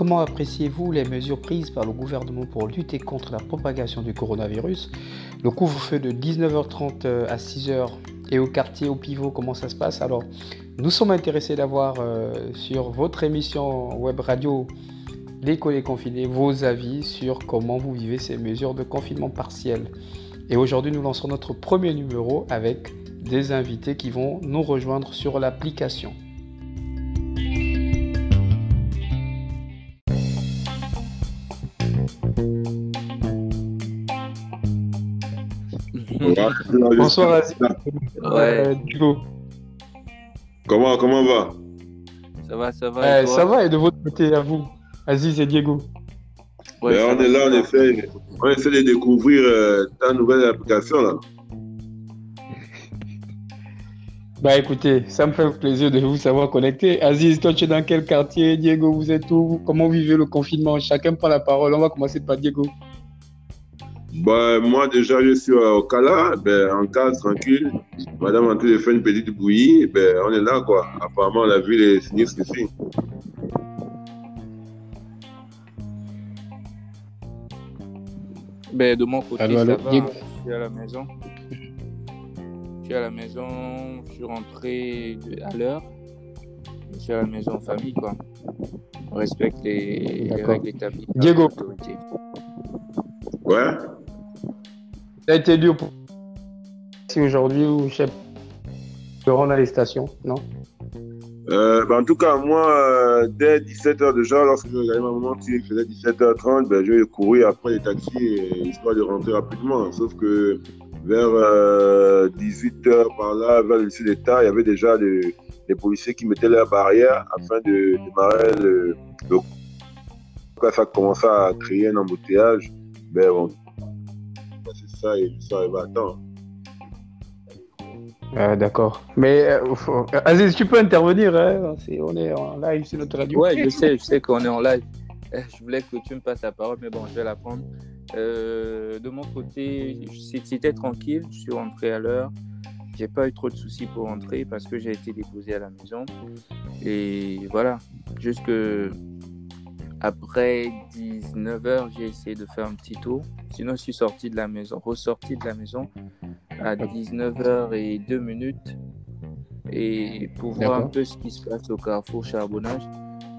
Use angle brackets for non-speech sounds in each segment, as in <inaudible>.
comment appréciez-vous les mesures prises par le gouvernement pour lutter contre la propagation du coronavirus? Le couvre-feu de 19h30 euh, à 6h et au quartier, au pivot, comment ça se passe? Alors, nous sommes intéressés d'avoir euh, sur votre émission web radio L'école est confinée, vos avis sur comment vous vivez ces mesures de confinement partiel. Et aujourd'hui, nous lançons notre premier numéro avec des invités qui vont nous rejoindre sur l'application. Bonsoir Aziz. Ouais. Euh, comment, comment va? Ça va, ça va. Eh, ça va et de votre côté à vous, Aziz et Diego? Ouais, ben, On est là, on essaie, on essaie de découvrir euh, ta nouvelle application là. <laughs> Bah écoutez, ça me fait plaisir de vous savoir connecter. Aziz, toi tu es dans quel quartier? Diego, vous êtes où? Comment vivez le confinement? Chacun prend la parole. On va commencer par Diego. Bah, moi déjà je suis au Cala, ben, en cas tranquille. Madame en train de faire une petite bouillie, ben, on est là quoi. Apparemment la ville est sinistre ici. Ben, de mon côté, ça va. Je suis à la maison à la maison, je suis rentré à l'heure. Je suis à la maison en famille, quoi. On respecte les, règles établies. Diego. Ouais. Ça a été dur pour. Si aujourd'hui ou chef de rendre à les stations, non? Euh, ben, en tout cas, moi, euh, dès 17h déjà, lorsque je regardais ma maman qui faisait 17h30, ben, je courir après les taxis, histoire de rentrer rapidement. Sauf que vers 18h euh, par là, vers le lycée d'État, il y avait déjà des, policiers qui mettaient la barrière afin de démarrer le, Quand ça commençait à créer un embouteillage, ben bon, ça, et ça arrive à temps. Ah, D'accord. Mais euh, Aziz, tu peux intervenir. Hein on est en live sur notre radio. Ouais, je sais, je sais qu'on est en live. Je voulais que tu me passes la parole, mais bon, je vais la prendre. Euh, de mon côté, c'était tranquille. Je suis rentré à l'heure. J'ai pas eu trop de soucis pour rentrer parce que j'ai été déposé à la maison. Et voilà, jusque après 19h, j'ai essayé de faire un petit tour. Sinon, je suis sorti de la maison, ressorti de la maison à 19h et 2 minutes et pour voir un peu ce qui se passe au carrefour charbonnage.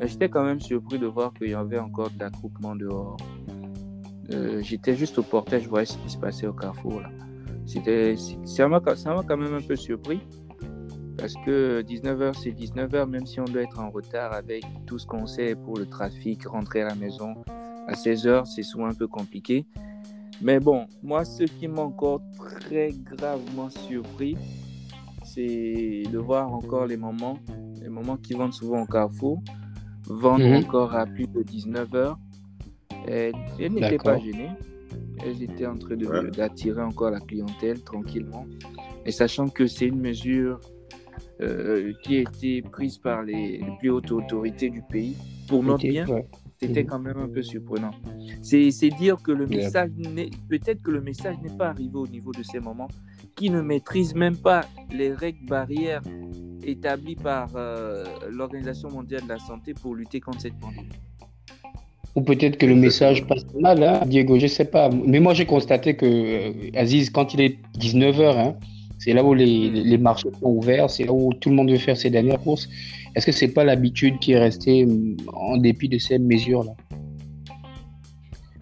J'étais quand même surpris de voir qu'il y avait encore de l'accroupement dehors. Euh, j'étais juste au portail, je voyais ce qui se passait au carrefour. Là. C'était, ça m'a quand même un peu surpris. Parce que 19h, c'est 19h, même si on doit être en retard avec tout ce qu'on sait pour le trafic, rentrer à la maison à 16h, c'est souvent un peu compliqué. Mais bon, moi, ce qui m'a encore très gravement surpris, c'est de voir encore les moments, les moments qui vendent souvent au carrefour, vendre mhm. encore à plus de 19h elles, n'étaient pas gênées. Elles étaient en train d'attirer encore la clientèle tranquillement. Et sachant que c'est une mesure euh, qui a été prise par les, plus hautes autorités du pays pour notre bien, c'était mhm. quand même un peu surprenant. C'est dire que le message, peut-être que le message n'est pas arrivé au niveau de ces moments, qui ne maîtrisent même pas les règles barrières établies par euh, l'Organisation mondiale de la santé pour lutter contre cette pandémie. Ou peut-être que le message passe mal, hein, Diego, je sais pas. Mais moi, j'ai constaté que euh, Aziz, quand il est 19h, hein, c'est là où les, les, marchés sont ouverts, c'est là où tout le monde veut faire ses dernières courses. Est-ce que c'est pas l'habitude qui est restée mm, en dépit de ces mesures-là?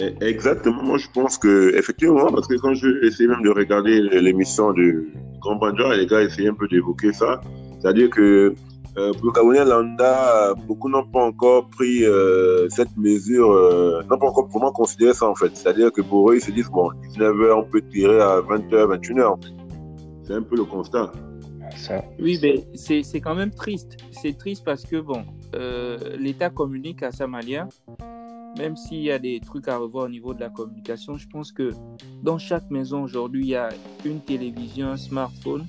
Eh, Exactement. Moi, je pense que, effectivement, parce que quand j'ai essayé même de regarder l'émission de Grand Bandja, les gars essayaient un peu d'évoquer ça. C'est-à-dire que euh, pour le Camerounais lambda, beaucoup n'ont pas encore pris euh, cette mesure, euh, n'ont pas encore vraiment considéré ça en fait. C'est-à-dire que pour eux, ils se disent, bon, 19h, on peut tirer à 20h, 21h en fait. C'est un peu le constat. Oui, mais c'est quand même triste. C'est triste parce que, bon, l'État communique à sa manière. Même s'il y a des trucs à revoir au niveau de la communication, je pense que dans chaque maison aujourd'hui, il y a une télévision, un smartphone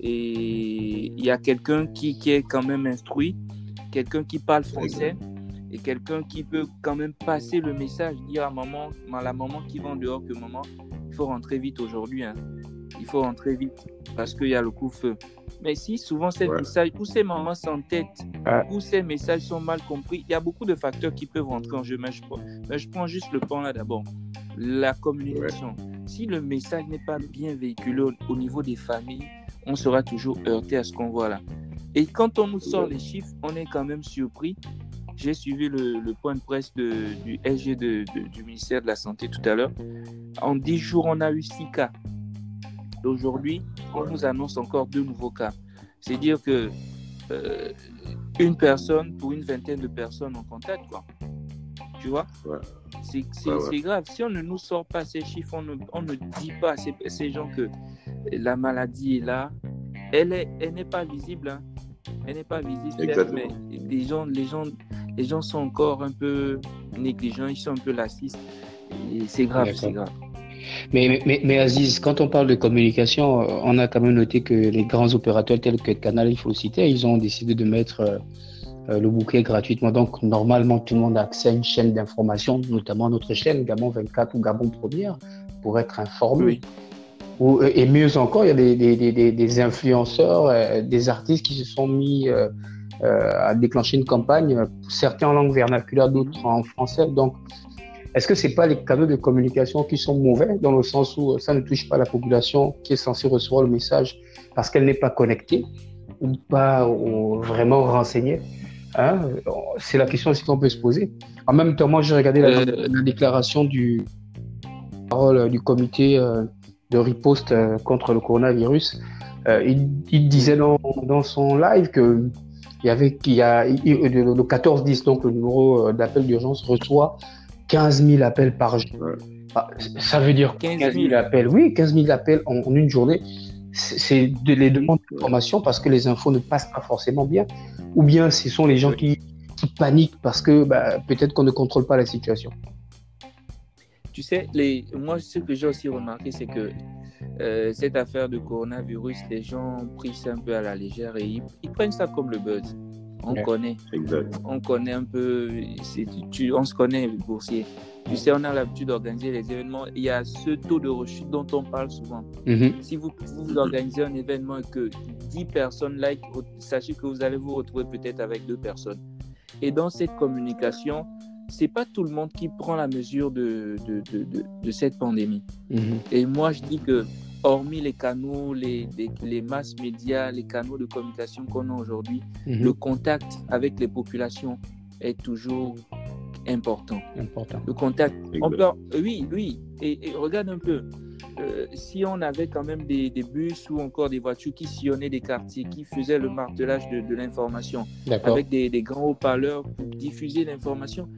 et il y a quelqu'un qui, qui, est quand même instruit, quelqu'un qui parle français et quelqu'un qui peut quand même passer le message, dire à maman, à la maman qui va dehors que maman, il faut rentrer vite aujourd'hui. Hein. Il faut rentrer vite parce qu'il y a le coup-feu. Mais si souvent ces messages, ou ces moments s'entêtent, ou ces messages sont mal compris, il y a beaucoup de facteurs qui peuvent rentrer en jeu. Mais je, mais je prends juste le point là d'abord. La communication. Si le message n'est pas bien véhiculé au, niveau des familles, on sera toujours heurté à ce qu'on voit là. Et quand on nous sort les chiffres, on est quand même surpris. J'ai suivi le, point de presse de, du SG de, du ministère de la Santé tout à l'heure. En 10 jours, on a eu 6 cas. Aujourd'hui, on nous annonce encore deux nouveaux cas. C'est dire que euh, une personne pour une vingtaine de personnes en contact, quoi. Tu vois? C'est grave. Si on ne nous sort pas ces chiffres, on ne, on ne dit pas à ces, gens que la maladie est là. Elle n'est elle pas visible. Hein. Elle n'est pas visible, mais les gens, les, gens, les gens sont encore un peu négligents, ils sont un peu laxistes. c'est grave, c'est grave. Mais, mais, mais, Aziz, quand on parle de communication, on a quand même noté que les grands opérateurs tels que Canal, il faut le citer, ils ont décidé de mettre euh, euh, le bouquet gratuitement. Donc, normalement, tout le monde a accès à une chaîne d'information, notamment notre chaîne Gabon 24 ou Gabon Première, pour être informé. Ou, et mieux encore, il y a des, des, des, des influenceurs, euh, des artistes qui se sont mis à déclencher une campagne, certains en langue vernaculaire, d'autres en français. Donc, est-ce que ce n'est pas les canaux de communication qui sont mauvais, dans le sens où ça ne touche pas la population qui est censée recevoir le message parce qu'elle n'est pas connectée ou pas vraiment renseignée hein? C'est la question aussi qu'on peut se poser? En même temps, moi, j'ai regardé la, euh. déclaration du, du comité euh, de riposte euh, contre le coronavirus. il, disait dans, dans, son live que il y avait, y a, le 1410, donc le numéro d'appel d'urgence, reçoit 15 000 appels par jour. Ah, ça veut dire 15 000 appels. Oui, 15 000 appels en, une journée. C'est de les demandes d'information parce que les infos ne passent pas forcément bien. Ou bien ce sont les gens qui, paniquent parce que bah, peut-être qu'on ne contrôle pas la situation. Tu sais, les... moi, ce que j'ai aussi remarqué, c'est que euh, cette affaire de coronavirus, les gens ont pris ça un peu à la légère et ils, ils prennent ça comme le buzz. On connaît. On connaît un peu. Tu, on se connaît, boursier. Tu sais, on a l'habitude d'organiser les événements. Il y a ce taux de rechute dont on parle souvent. Mm-hmm. Si vous, vous, organisez un événement et que 10 personnes like, sachez que vous allez vous retrouver peut-être avec deux personnes. Et dans cette communication, c'est pas tout le monde qui prend la mesure de, de, de, de cette pandémie. Mm-hmm. Et moi, je dis que hormis les canaux, les, les, masses médias, les canaux de communication qu'on a aujourd'hui, mhm. le contact avec les populations est toujours important. important. Le contact. On peut, oui, oui. Et, regarde un peu. Euh, si on avait quand même des, des, bus ou encore des voitures qui sillonnaient des quartiers, qui faisaient le martelage de, de l'information, avec des, des grands haut-parleurs pour diffuser l'information,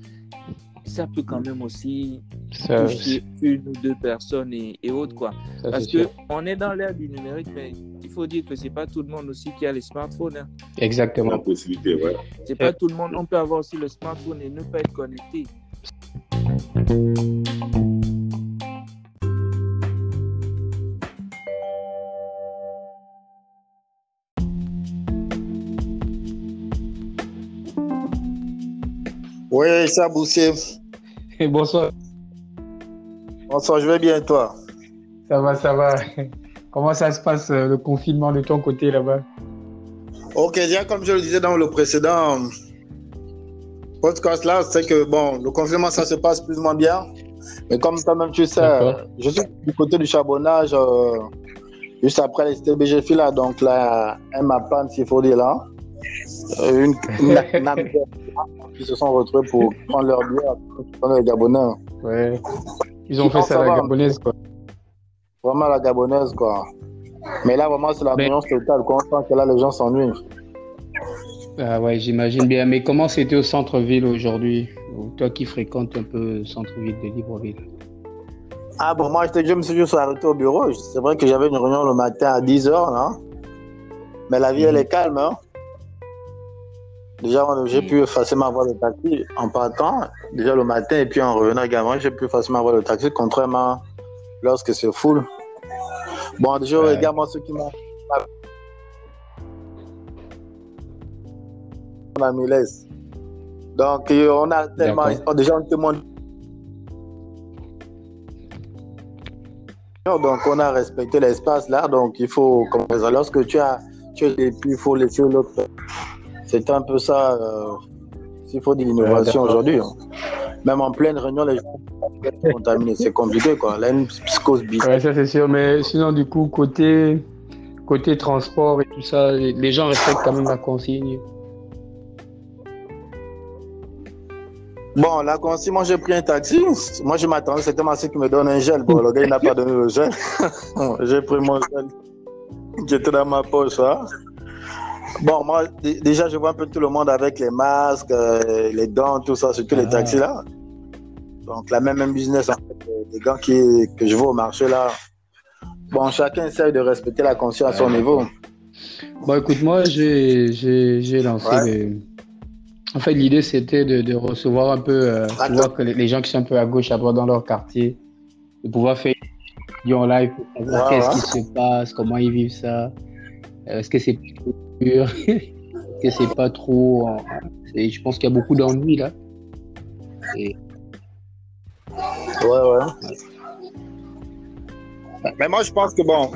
ça peut quand même aussi toucher une ou deux personnes et, autres. Quoi. Parce qu'on est dans l'ère du numérique, mais il faut dire que c'est pas tout le monde aussi qui a les smartphones. Hein. Exactement. La possibilité, ouais. C'est pas tout le monde. On peut avoir aussi le smartphone et ne pas être connecté. Oui, ça, Boussier. <laughs> Bonsoir. Bonsoir, je vais bien et toi? Ça va, ça va. Comment ça se passe euh, le confinement de ton côté là-bas? Ok, déjà comme je le disais dans le précédent podcast là, c'est que bon, le confinement ça se passe plus ou moins bien. Mais comme toi-même tu sais, je suis du côté du charbonnage, euh, juste après les STBG là, donc là, un panne s'il faut dire là. Euh, une, <laughs> qui se sont retrouvés pour prendre leur bière, prendre les Gabonais. Ouais. Ils ont fait ça à la gabonaise, quoi. Vraiment la gabonaise, quoi. Mais là, vraiment, c'est la Mais... totale. Quand on sent que là, les gens s'ennuient. Ah ouais, j'imagine bien. Mais comment c'était au centre-ville aujourd'hui? Toi qui fréquentes un peu le centre-ville de Libreville? Ah bon, moi, je me suis juste arrêté au bureau. C'est vrai que j'avais une réunion le matin à 10h, là. Mais la vie, elle est calme, hein. Déjà, j'ai pu facilement avoir le taxi en partant, déjà le matin, et puis en revenant également, j'ai pu facilement avoir le taxi, contrairement lorsque c'est full. Bon, déjà, ouais. également, ceux qui m'ont. On a mis laisse. Donc, on a tellement. Déjà, on témoigne. donc on a respecté l'espace là, donc il faut, lorsque tu as, tu as il faut laisser l'autre. C'est un peu ça, euh, s'il faut de l'innovation aujourd'hui. Hein. Même en pleine réunion, les gens sont contaminés. C'est compliqué, quoi. Là, une psychose bizarre. Ouais, ça c'est sûr, mais sinon, du coup, côté, côté transport et tout ça, les gens respectent quand même la consigne. Bon, la consigne, moi j'ai pris un taxi. Moi je m'attendais, c'était ma qui me donne un gel. Bon, le gars il n'a pas donné le gel. <laughs> j'ai pris mon gel qui était dans ma poche. Hein. Bon, moi déjà je vois un peu tout le monde avec les masques, euh, les dents, tout ça, surtout les ah. taxis là. Donc la même, même business, en fait, les gars qui, que je vois au marché là. Bon, chacun essaye de respecter la conscience à son niveau. Bon, écoute, moi j'ai lancé en fait, l'idée, c'était de, recevoir un peu, euh, voir que les, gens qui sont un peu à gauche, à droite dans leur quartier, de pouvoir faire en live pour savoir qu'est-ce qui se passe, comment ils vivent ça. Euh, est-ce que c'est <laughs> que c'est pas trop. Je pense qu'il y a beaucoup d'ennuis là. Ouais, ouais. Mais moi, je pense que bon,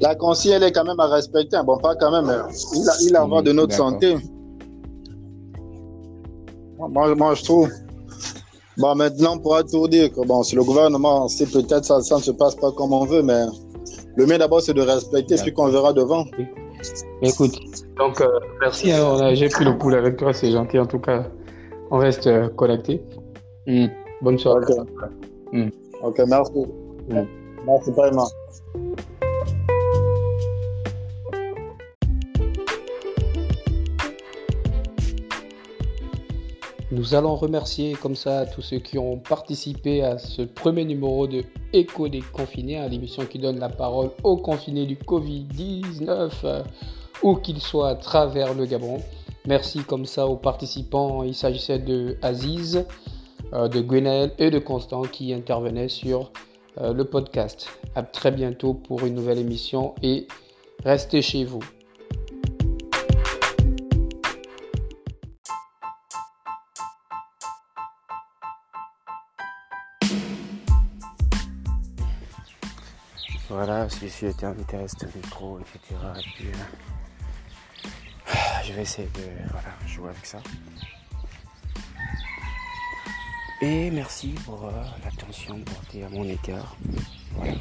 la consigne, elle est quand même à respecter. Bon, pas quand même. Il, a, il a de notre santé. Moi, je trouve. Bon, maintenant, on pourra tout dire que bon, si le gouvernement, si peut-être ça, ça, ne se passe pas comme on veut, mais le mieux d'abord, c'est de respecter ce qu'on verra devant. Écoute, donc euh, merci, hein, j'ai pris le pouls avec toi, c'est gentil en tout cas. On reste euh, connecté. Hmm. Bonne soirée. Ok, mm. okay merci. Mm. Merci vraiment. Nous allons remercier comme ça tous ceux qui ont participé à ce premier numéro de Écho des confinés, à l'émission qui donne la parole aux confinés du Covid-19, euh, où qu'ils soient à travers le Gabon. Merci comme ça aux participants. Il s'agissait de Aziz, euh, de Gwenaël et de Constant qui intervenaient sur euh, le podcast. À très bientôt pour une nouvelle émission et restez chez vous. Voilà, je était invité à rester micro, etc. Et puis, euh, je vais essayer de jouer avec ça. Et merci pour euh, l'attention portée à mon égard. Voilà.